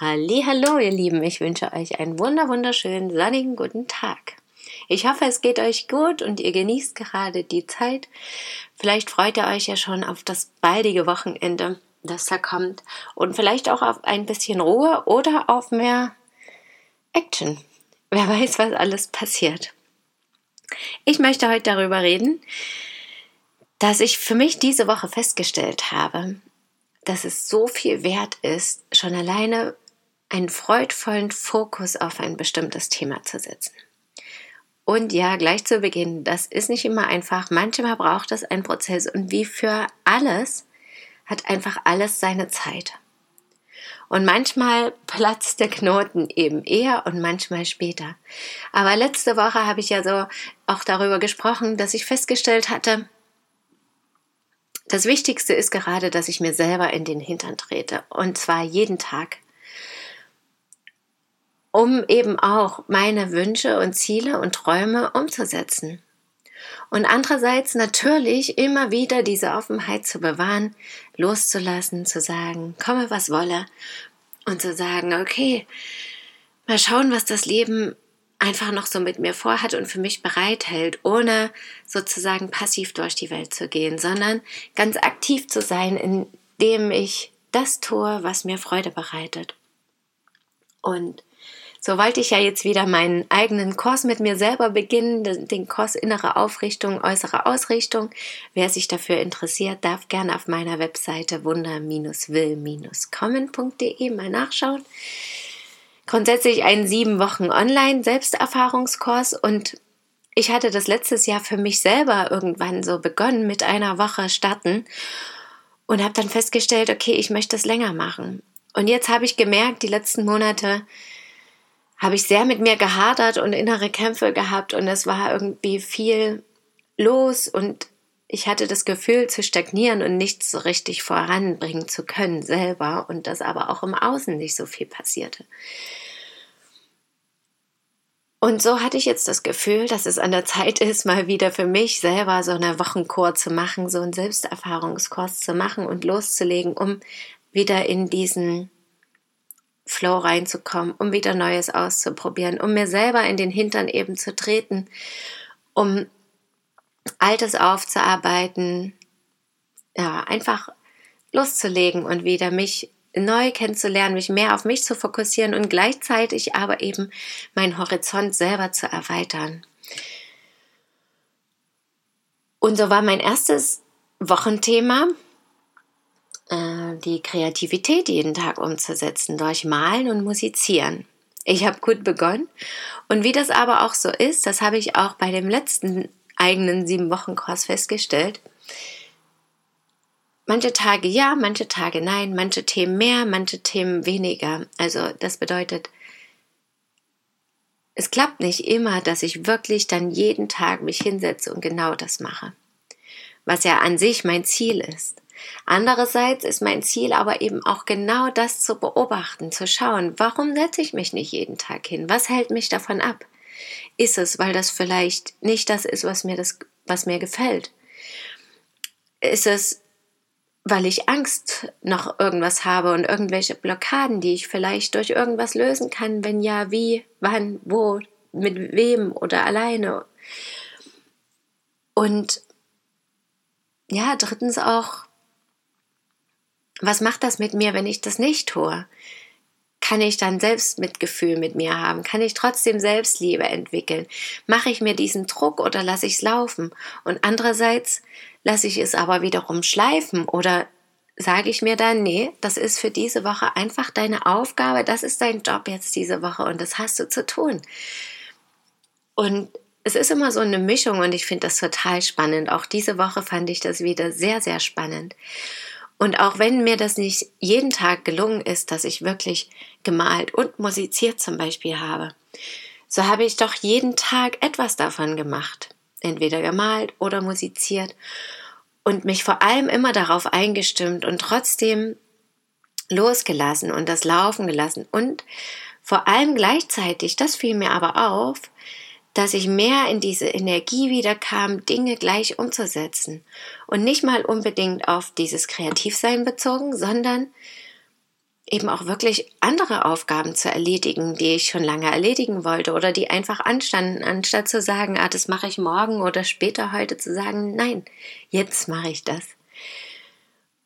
Hallo, ihr Lieben, ich wünsche euch einen wunder wunderschönen sonnigen guten Tag. Ich hoffe, es geht euch gut und ihr genießt gerade die Zeit. Vielleicht freut ihr euch ja schon auf das baldige Wochenende, das da kommt und vielleicht auch auf ein bisschen Ruhe oder auf mehr Action. Wer weiß, was alles passiert. Ich möchte heute darüber reden, dass ich für mich diese Woche festgestellt habe, dass es so viel wert ist, schon alleine einen freudvollen Fokus auf ein bestimmtes Thema zu setzen. Und ja, gleich zu Beginn, das ist nicht immer einfach. Manchmal braucht es einen Prozess und wie für alles hat einfach alles seine Zeit. Und manchmal platzt der Knoten eben eher und manchmal später. Aber letzte Woche habe ich ja so auch darüber gesprochen, dass ich festgestellt hatte, das Wichtigste ist gerade, dass ich mir selber in den Hintern trete. Und zwar jeden Tag um eben auch meine Wünsche und Ziele und Träume umzusetzen. Und andererseits natürlich immer wieder diese Offenheit zu bewahren, loszulassen, zu sagen, komme was wolle und zu sagen, okay, mal schauen, was das Leben einfach noch so mit mir vorhat und für mich bereithält, ohne sozusagen passiv durch die Welt zu gehen, sondern ganz aktiv zu sein, indem ich das tue, was mir Freude bereitet. Und so wollte ich ja jetzt wieder meinen eigenen Kurs mit mir selber beginnen, den Kurs innere Aufrichtung, äußere Ausrichtung. Wer sich dafür interessiert, darf gerne auf meiner Webseite wunder-will-kommen.de mal nachschauen. Grundsätzlich einen sieben Wochen Online-Selbsterfahrungskurs und ich hatte das letztes Jahr für mich selber irgendwann so begonnen mit einer Woche starten und habe dann festgestellt, okay, ich möchte es länger machen. Und jetzt habe ich gemerkt, die letzten Monate, habe ich sehr mit mir gehadert und innere Kämpfe gehabt und es war irgendwie viel los und ich hatte das Gefühl zu stagnieren und nichts so richtig voranbringen zu können selber und dass aber auch im Außen nicht so viel passierte. Und so hatte ich jetzt das Gefühl, dass es an der Zeit ist, mal wieder für mich selber so eine Wochenkur zu machen, so einen Selbsterfahrungskurs zu machen und loszulegen, um wieder in diesen Flow reinzukommen, um wieder Neues auszuprobieren, um mir selber in den Hintern eben zu treten, um Altes aufzuarbeiten, ja, einfach loszulegen und wieder mich neu kennenzulernen, mich mehr auf mich zu fokussieren und gleichzeitig aber eben meinen Horizont selber zu erweitern. Und so war mein erstes Wochenthema äh, die Kreativität jeden Tag umzusetzen durch Malen und Musizieren. Ich habe gut begonnen und wie das aber auch so ist, das habe ich auch bei dem letzten eigenen sieben Wochen Kurs festgestellt. Manche Tage ja, manche Tage nein, manche Themen mehr, manche Themen weniger. Also das bedeutet, es klappt nicht immer, dass ich wirklich dann jeden Tag mich hinsetze und genau das mache. Was ja an sich mein Ziel ist. Andererseits ist mein Ziel aber eben auch genau das zu beobachten, zu schauen, warum setze ich mich nicht jeden Tag hin? Was hält mich davon ab? Ist es, weil das vielleicht nicht das ist, was mir das, was mir gefällt? Ist es, weil ich Angst noch irgendwas habe und irgendwelche Blockaden, die ich vielleicht durch irgendwas lösen kann? Wenn ja, wie, wann, wo, mit wem oder alleine? Und ja, drittens auch, was macht das mit mir, wenn ich das nicht tue? Kann ich dann Selbstmitgefühl mit mir haben? Kann ich trotzdem Selbstliebe entwickeln? Mache ich mir diesen Druck oder lasse ich es laufen? Und andererseits lasse ich es aber wiederum schleifen oder sage ich mir dann, nee, das ist für diese Woche einfach deine Aufgabe, das ist dein Job jetzt diese Woche und das hast du zu tun. Und es ist immer so eine Mischung und ich finde das total spannend. Auch diese Woche fand ich das wieder sehr, sehr spannend. Und auch wenn mir das nicht jeden Tag gelungen ist, dass ich wirklich gemalt und musiziert zum Beispiel habe, so habe ich doch jeden Tag etwas davon gemacht. Entweder gemalt oder musiziert und mich vor allem immer darauf eingestimmt und trotzdem losgelassen und das laufen gelassen und vor allem gleichzeitig, das fiel mir aber auf, dass ich mehr in diese Energie wieder kam, Dinge gleich umzusetzen. Und nicht mal unbedingt auf dieses Kreativsein bezogen, sondern eben auch wirklich andere Aufgaben zu erledigen, die ich schon lange erledigen wollte oder die einfach anstanden, anstatt zu sagen, ah, das mache ich morgen oder später heute, zu sagen, nein, jetzt mache ich das.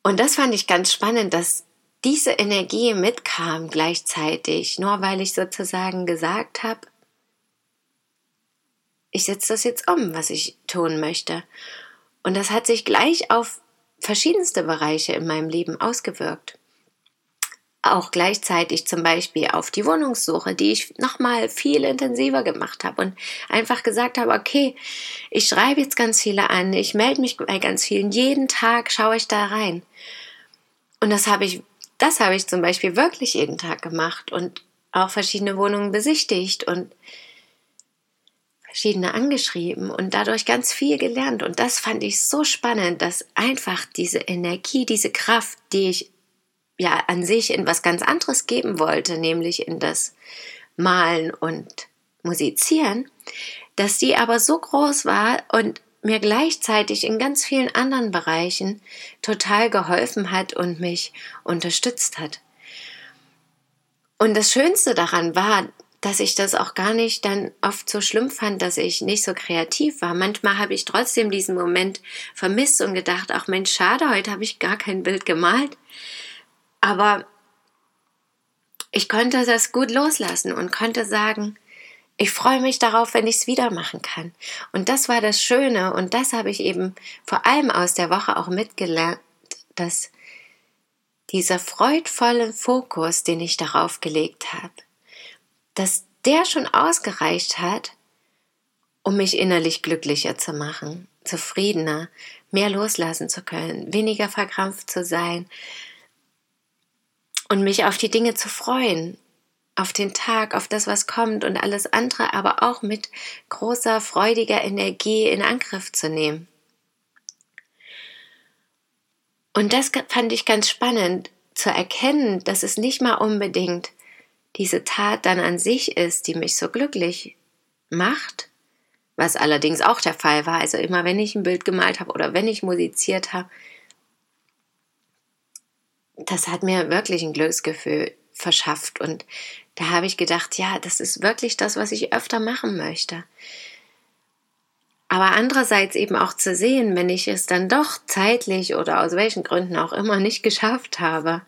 Und das fand ich ganz spannend, dass diese Energie mitkam gleichzeitig, nur weil ich sozusagen gesagt habe, ich setze das jetzt um, was ich tun möchte. Und das hat sich gleich auf verschiedenste Bereiche in meinem Leben ausgewirkt. Auch gleichzeitig zum Beispiel auf die Wohnungssuche, die ich nochmal viel intensiver gemacht habe und einfach gesagt habe, okay, ich schreibe jetzt ganz viele an, ich melde mich bei ganz vielen, jeden Tag schaue ich da rein. Und das habe ich, das habe ich zum Beispiel wirklich jeden Tag gemacht und auch verschiedene Wohnungen besichtigt und verschiedene angeschrieben und dadurch ganz viel gelernt. Und das fand ich so spannend, dass einfach diese Energie, diese Kraft, die ich ja an sich in was ganz anderes geben wollte, nämlich in das Malen und Musizieren, dass die aber so groß war und mir gleichzeitig in ganz vielen anderen Bereichen total geholfen hat und mich unterstützt hat. Und das Schönste daran war, dass ich das auch gar nicht dann oft so schlimm fand, dass ich nicht so kreativ war. Manchmal habe ich trotzdem diesen Moment vermisst und gedacht, ach Mensch, schade, heute habe ich gar kein Bild gemalt. Aber ich konnte das gut loslassen und konnte sagen, ich freue mich darauf, wenn ich es wieder machen kann. Und das war das Schöne und das habe ich eben vor allem aus der Woche auch mitgelernt, dass dieser freudvolle Fokus, den ich darauf gelegt habe, dass der schon ausgereicht hat, um mich innerlich glücklicher zu machen, zufriedener, mehr loslassen zu können, weniger verkrampft zu sein und mich auf die Dinge zu freuen, auf den Tag, auf das, was kommt und alles andere, aber auch mit großer, freudiger Energie in Angriff zu nehmen. Und das fand ich ganz spannend zu erkennen, dass es nicht mal unbedingt diese Tat dann an sich ist, die mich so glücklich macht, was allerdings auch der Fall war, also immer wenn ich ein Bild gemalt habe oder wenn ich musiziert habe, das hat mir wirklich ein Glücksgefühl verschafft und da habe ich gedacht, ja, das ist wirklich das, was ich öfter machen möchte. Aber andererseits eben auch zu sehen, wenn ich es dann doch zeitlich oder aus welchen Gründen auch immer nicht geschafft habe,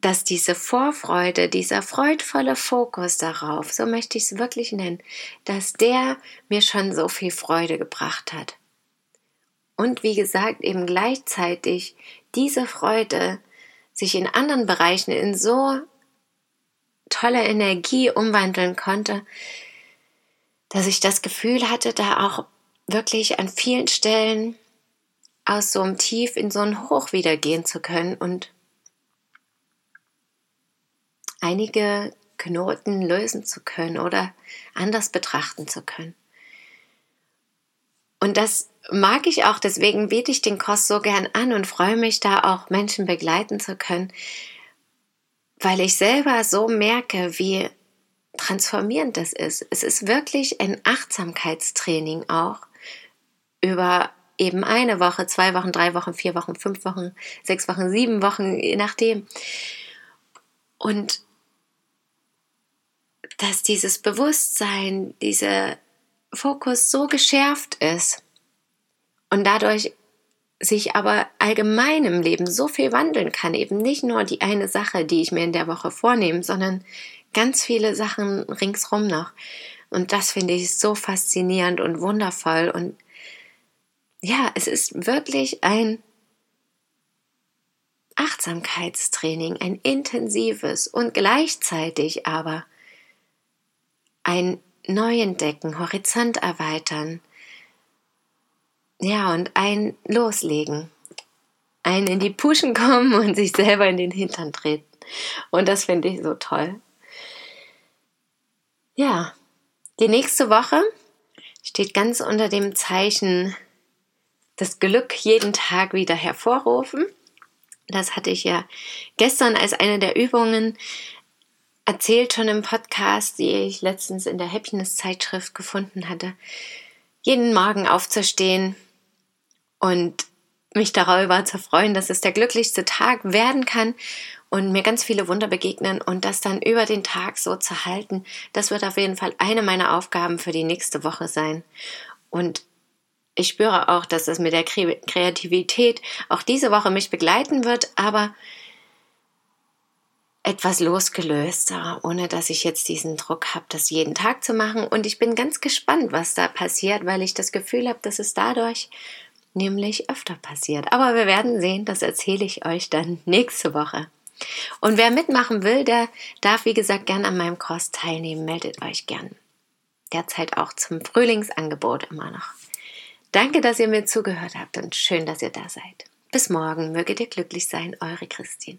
dass diese Vorfreude, dieser freudvolle Fokus darauf, so möchte ich es wirklich nennen, dass der mir schon so viel Freude gebracht hat. Und wie gesagt, eben gleichzeitig diese Freude sich in anderen Bereichen in so tolle Energie umwandeln konnte, dass ich das Gefühl hatte, da auch wirklich an vielen Stellen aus so einem Tief in so ein Hoch wieder gehen zu können und einige Knoten lösen zu können oder anders betrachten zu können. Und das mag ich auch, deswegen biete ich den Kurs so gern an und freue mich da auch Menschen begleiten zu können, weil ich selber so merke, wie transformierend das ist. Es ist wirklich ein Achtsamkeitstraining auch über eben eine Woche, zwei Wochen, drei Wochen, vier Wochen, fünf Wochen, sechs Wochen, sieben Wochen, je nachdem. Und dass dieses Bewusstsein, dieser Fokus so geschärft ist und dadurch sich aber allgemein im Leben so viel wandeln kann, eben nicht nur die eine Sache, die ich mir in der Woche vornehme, sondern ganz viele Sachen ringsrum noch. Und das finde ich so faszinierend und wundervoll. Und ja, es ist wirklich ein Achtsamkeitstraining, ein intensives und gleichzeitig aber ein Neuentdecken, Horizont erweitern. Ja, und ein Loslegen. einen in die Puschen kommen und sich selber in den Hintern treten. Und das finde ich so toll. Ja, die nächste Woche steht ganz unter dem Zeichen das Glück jeden Tag wieder hervorrufen. Das hatte ich ja gestern als eine der Übungen erzählt schon im Podcast, die ich letztens in der Happiness-Zeitschrift gefunden hatte. Jeden Morgen aufzustehen und mich darüber zu freuen, dass es der glücklichste Tag werden kann und mir ganz viele Wunder begegnen und das dann über den Tag so zu halten, das wird auf jeden Fall eine meiner Aufgaben für die nächste Woche sein. Und ich spüre auch, dass es mit der Kreativität auch diese Woche mich begleiten wird, aber etwas losgelöster, ohne dass ich jetzt diesen Druck habe, das jeden Tag zu machen. Und ich bin ganz gespannt, was da passiert, weil ich das Gefühl habe, dass es dadurch nämlich öfter passiert. Aber wir werden sehen, das erzähle ich euch dann nächste Woche. Und wer mitmachen will, der darf, wie gesagt, gern an meinem Kurs teilnehmen. Meldet euch gern. Derzeit auch zum Frühlingsangebot immer noch. Danke, dass ihr mir zugehört habt und schön, dass ihr da seid. Bis morgen, möget ihr glücklich sein, eure Christine.